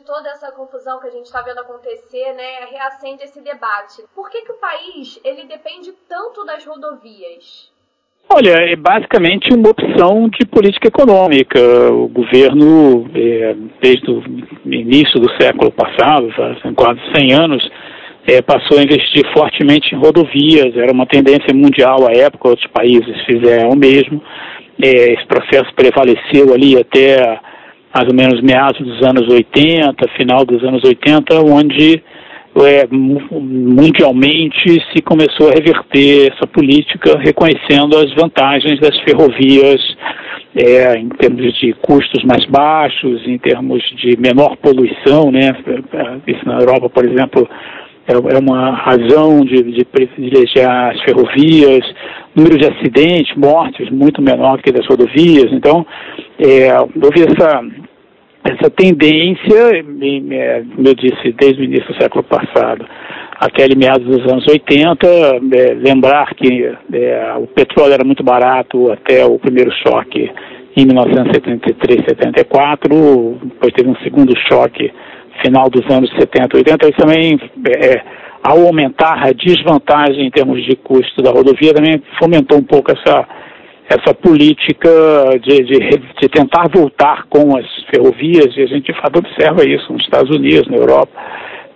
de toda essa confusão que a gente está vendo acontecer, né, reacende esse debate. Por que, que o país ele depende tanto das rodovias? Olha, é basicamente uma opção de política econômica. O governo, é, desde o início do século passado, há quase 100 anos, é, passou a investir fortemente em rodovias. Era uma tendência mundial à época, outros países fizeram o mesmo. É, esse processo prevaleceu ali até mais ou menos meados dos anos 80, final dos anos 80, onde é, mundialmente se começou a reverter essa política, reconhecendo as vantagens das ferrovias é, em termos de custos mais baixos, em termos de menor poluição, né? Isso na Europa, por exemplo, é, é uma razão de, de privilegiar as ferrovias, número de acidentes, mortes muito menor que das rodovias. Então, é, houve essa essa tendência, como eu disse, desde o início do século passado até meados dos anos 80, é, lembrar que é, o petróleo era muito barato até o primeiro choque em 1973, 74, depois teve um segundo choque final dos anos 70, 80, isso também, é, ao aumentar a desvantagem em termos de custo da rodovia, também fomentou um pouco essa essa política de, de, de, tentar voltar com as ferrovias, e a gente de fato observa isso nos Estados Unidos, na Europa,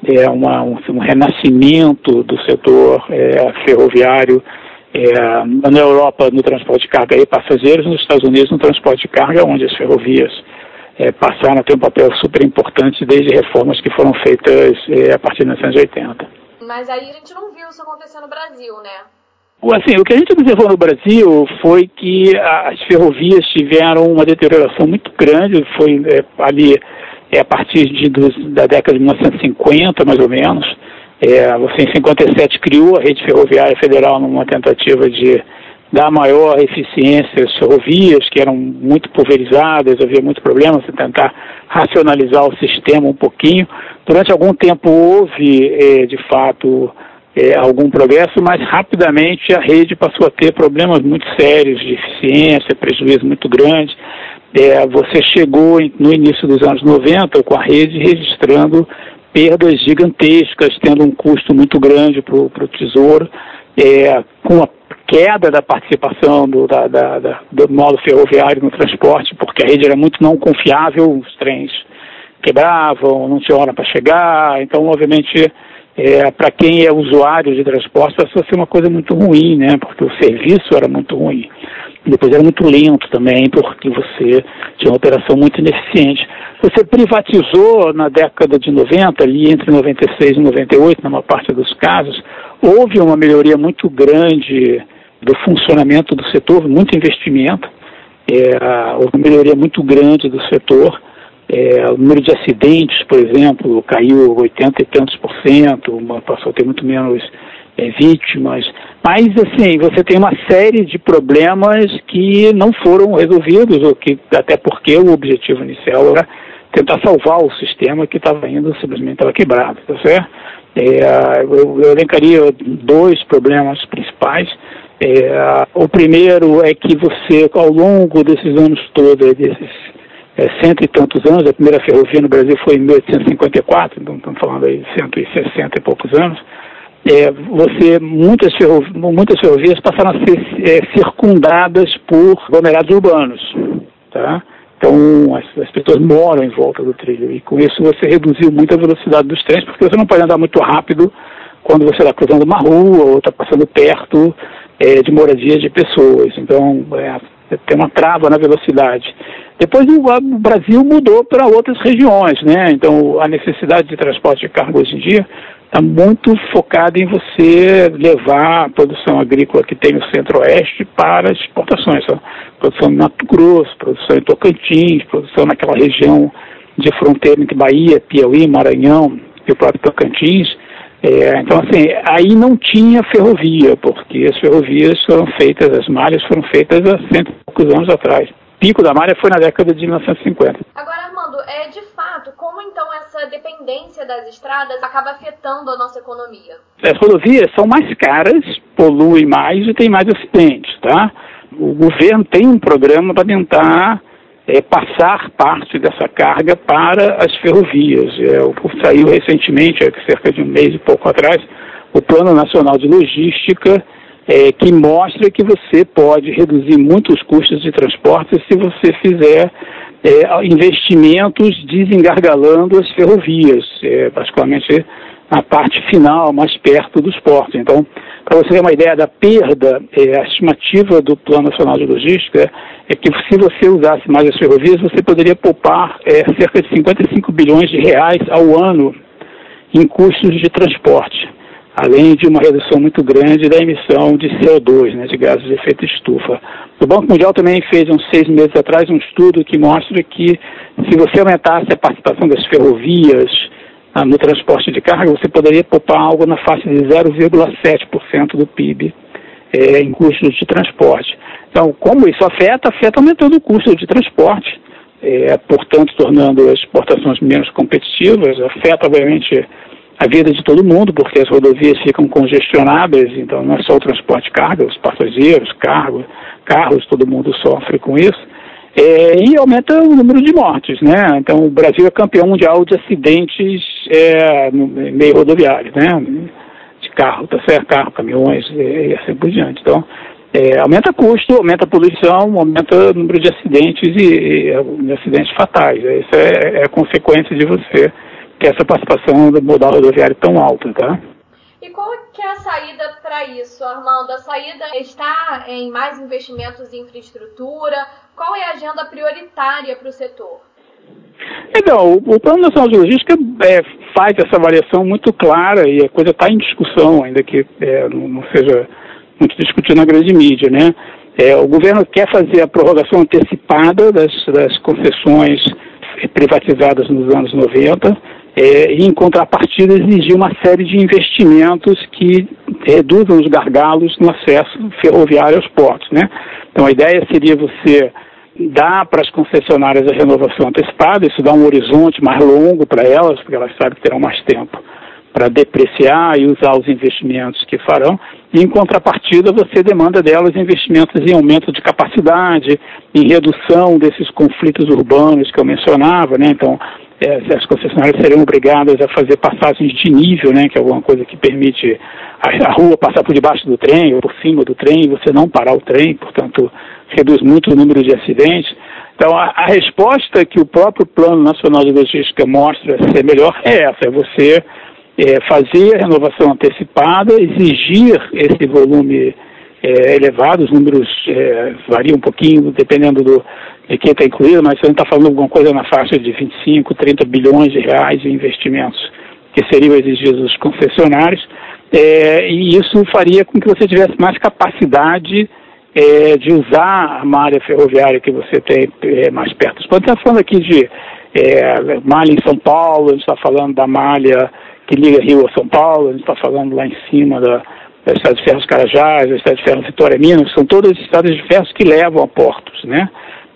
é uma, um, um renascimento do setor é, ferroviário, é, na Europa no transporte de carga e passageiros, nos Estados Unidos no transporte de carga, onde as ferrovias é, passaram a ter um papel super importante desde reformas que foram feitas é, a partir de 1980. Mas aí a gente não viu isso acontecer no Brasil, né? Assim, o que a gente observou no Brasil foi que as ferrovias tiveram uma deterioração muito grande, foi é, ali é, a partir de, dos, da década de 1950, mais ou menos. É, em 57, criou a rede ferroviária federal numa tentativa de dar maior eficiência às ferrovias, que eram muito pulverizadas, havia muito problema, você tentar racionalizar o sistema um pouquinho. Durante algum tempo houve, é, de fato, é, algum progresso, mas rapidamente a rede passou a ter problemas muito sérios de eficiência, prejuízo muito grande. É, você chegou no início dos anos 90 com a rede registrando perdas gigantescas, tendo um custo muito grande para o Tesouro, é, com a queda da participação do, da, da, da, do modo ferroviário no transporte, porque a rede era muito não confiável, os trens quebravam, não tinha hora para chegar, então, obviamente, é, para quem é usuário de transporte, passou a ser uma coisa muito ruim, né? Porque o serviço era muito ruim. Depois era muito lento também, porque você tinha uma operação muito ineficiente. Você privatizou na década de 90, ali entre 96 e 98, na maior parte dos casos, houve uma melhoria muito grande do funcionamento do setor, muito investimento, é, houve uma melhoria muito grande do setor. É, o número de acidentes, por exemplo, caiu 80 e tantos por cento, passou a ter muito menos é, vítimas. Mas, assim, você tem uma série de problemas que não foram resolvidos, ou que, até porque o objetivo inicial era tentar salvar o sistema que estava indo, simplesmente estava quebrado, tá certo? É, eu, eu elencaria dois problemas principais. É, o primeiro é que você, ao longo desses anos todos, desses é, cento e tantos anos, a primeira ferrovia no Brasil foi em 1854, então estamos falando aí de 160 e poucos anos, é, você, muitas, ferrovias, muitas ferrovias passaram a ser é, circundadas por aglomerados urbanos, tá? Então, as, as, pessoas moram em volta do trilho e com isso você reduziu muito a velocidade dos trens, porque você não pode andar muito rápido quando você está cruzando uma rua ou está passando perto é, de moradias de pessoas. Então, é, tem uma trava na velocidade. Depois o, Brasil mudou para outras regiões, né? Então a necessidade de transporte de carga hoje em dia está muito focada em você levar a produção agrícola que tem no Centro-Oeste para exportações. Então, produção em Mato Grosso, produção em Tocantins, produção naquela região de fronteira entre Bahia, Piauí, Maranhão e o próprio Tocantins. É, então, assim, aí não tinha ferrovia, porque as ferrovias foram feitas, as malhas foram feitas há cento e poucos anos atrás. Pico da malha foi na década de 1950. Agora, Armando, é de fato, como então essa dependência das estradas acaba afetando a nossa economia? As rodovias são mais caras, poluem mais e tem mais acidentes, tá? O governo tem um programa para tentar é, passar parte dessa carga para as ferrovias. É, saiu recentemente, cerca de um mês e pouco atrás, o Plano Nacional de Logística, é, que mostra que você pode reduzir muito os custos de transporte se você fizer é, investimentos desengargalando as ferrovias, é, particularmente na parte final, mais perto dos portos. Então, para você ter uma ideia da perda, é, a estimativa do Plano Nacional de Logística é que se você usasse mais as ferrovias, você poderia poupar é, cerca de 55 bilhões de reais ao ano em custos de transporte, além de uma redução muito grande da emissão de CO2, né, de gases de efeito estufa. O Banco Mundial também fez, uns seis meses atrás, um estudo que mostra que se você aumentasse a participação das ferrovias ah, no transporte de carga, você poderia poupar algo na faixa de 0,7% do PIB é, em custos de transporte. Então, como isso afeta? Afeta aumentando o custo de transporte, é, portanto, tornando as exportações menos competitivas, afeta, obviamente, a vida de todo mundo, porque as rodovias ficam congestionadas, então não é só o transporte de carga, os passageiros, carros, todo mundo sofre com isso é, e aumenta o número de mortes, né? Então o Brasil é campeão mundial de acidentes é, no meio rodoviário, né? De carro, tá certo? Carro, caminhões e assim por diante. Então é, aumenta custo, aumenta poluição, aumenta o número de acidentes e, e acidentes fatais. Isso é, é consequência de você essa participação do modal rodoviário tão alta, tá? E qual que é a saída para isso, Armando? A saída está em mais investimentos em infraestrutura? Qual é a agenda prioritária para o setor? Então, o, Plano Nacional de Logística é, faz essa avaliação muito clara e a coisa está em discussão, ainda que é, não, seja muito discutido na grande mídia, né? É, o governo quer fazer a prorrogação antecipada das, das concessões privatizadas nos anos 90 é, e, em contrapartida, exigir uma série de investimentos que reduzam os gargalos no acesso ferroviário aos portos. Né? Então, a ideia seria você dar para as concessionárias a renovação antecipada, isso dá um horizonte mais longo para elas, porque elas sabem que terão mais tempo para depreciar e usar os investimentos que farão, e em contrapartida você demanda delas investimentos em aumento de capacidade, em redução desses conflitos urbanos que eu mencionava, né? Então, as concessionárias seriam obrigadas a fazer passagens de nível, né? Que é alguma coisa que permite a, rua passar por debaixo do trem ou por cima do trem você não parar o trem, portanto, reduz muito o número de acidentes. Então, a, a resposta que o próprio Plano Nacional de Logística mostra ser melhor é essa, é você é, fazer a renovação antecipada, exigir esse volume é, elevado, os números é, variam um pouquinho dependendo do, de quem está incluído, mas a gente está falando alguma coisa na faixa de 25, 30 bilhões de reais em investimentos que seriam exigidos dos concessionários, é, e isso faria com que você tivesse mais capacidade é, de usar a malha ferroviária que você tem é, mais perto. Quando está falando aqui de é, malha em São Paulo, a gente está falando da malha que liga Rio a São Paulo, a gente está falando lá em cima da, da Estrada de Ferros Carajás, da Estrada de Ferros Vitória Minas, são todas estradas de ferros que levam a portos, né?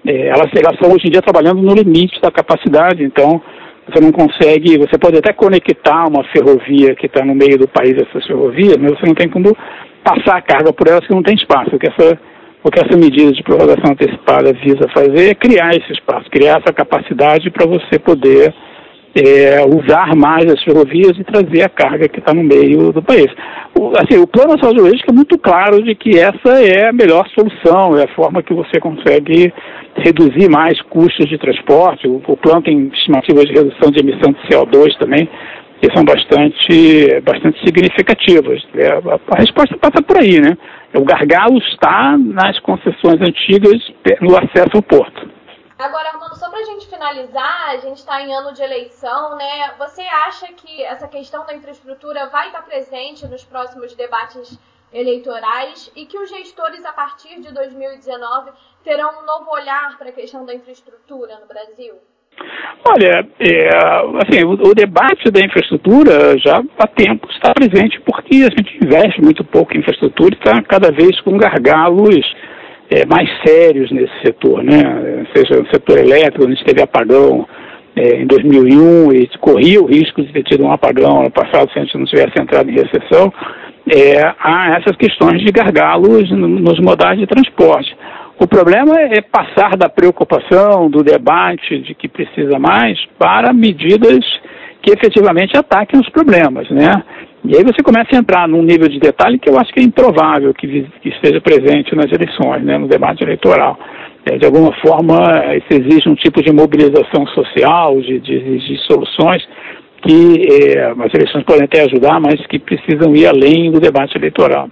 É, elas, elas estão hoje em dia trabalhando no limite da capacidade, então você não consegue, você pode até conectar uma ferrovia que está no meio do país, essa ferrovia, mas você não tem como passar a carga por elas que não tem espaço. O que essa, o que essa medida de prorrogação antecipada visa fazer é criar esse espaço, criar essa capacidade para você poder é, usar mais as ferrovias e trazer a carga que está no meio do país. O, assim, o plano nacional de logística é muito claro de que essa é a melhor solução, é a forma que você consegue reduzir mais custos de transporte. O, o plano tem estimativas de redução de emissão de CO2 também, que são bastante, bastante significativas. É, a, resposta passa por aí, né? O gargalo está nas concessões antigas no acesso ao porto. Agora, pra gente finalizar, a gente está em ano de eleição, né? Você acha que essa questão da infraestrutura vai estar presente nos próximos debates eleitorais e que os gestores, a partir de 2019, terão um novo olhar para a questão da infraestrutura no Brasil? Olha, é, assim, o, o, debate da infraestrutura já há tempo está presente porque a gente investe muito pouco em infraestrutura e está cada vez com gargalos é, mais sérios nesse setor, né? seja no setor elétrico, a gente teve apagão é, em 2001 e corria o risco de ter tido um apagão ano passado se a gente não tivesse entrado em recessão, é, há essas questões de gargalos nos modais de transporte. O problema é passar da preocupação, do debate de que precisa mais, para medidas que efetivamente ataquem os problemas, né? E aí você começa a entrar num nível de detalhe que eu acho que é improvável que, que esteja presente nas eleições, né, no debate eleitoral. É, de alguma forma, isso exige um tipo de mobilização social, de, de, de soluções que é, as eleições podem até ajudar, mas que precisam ir além do debate eleitoral.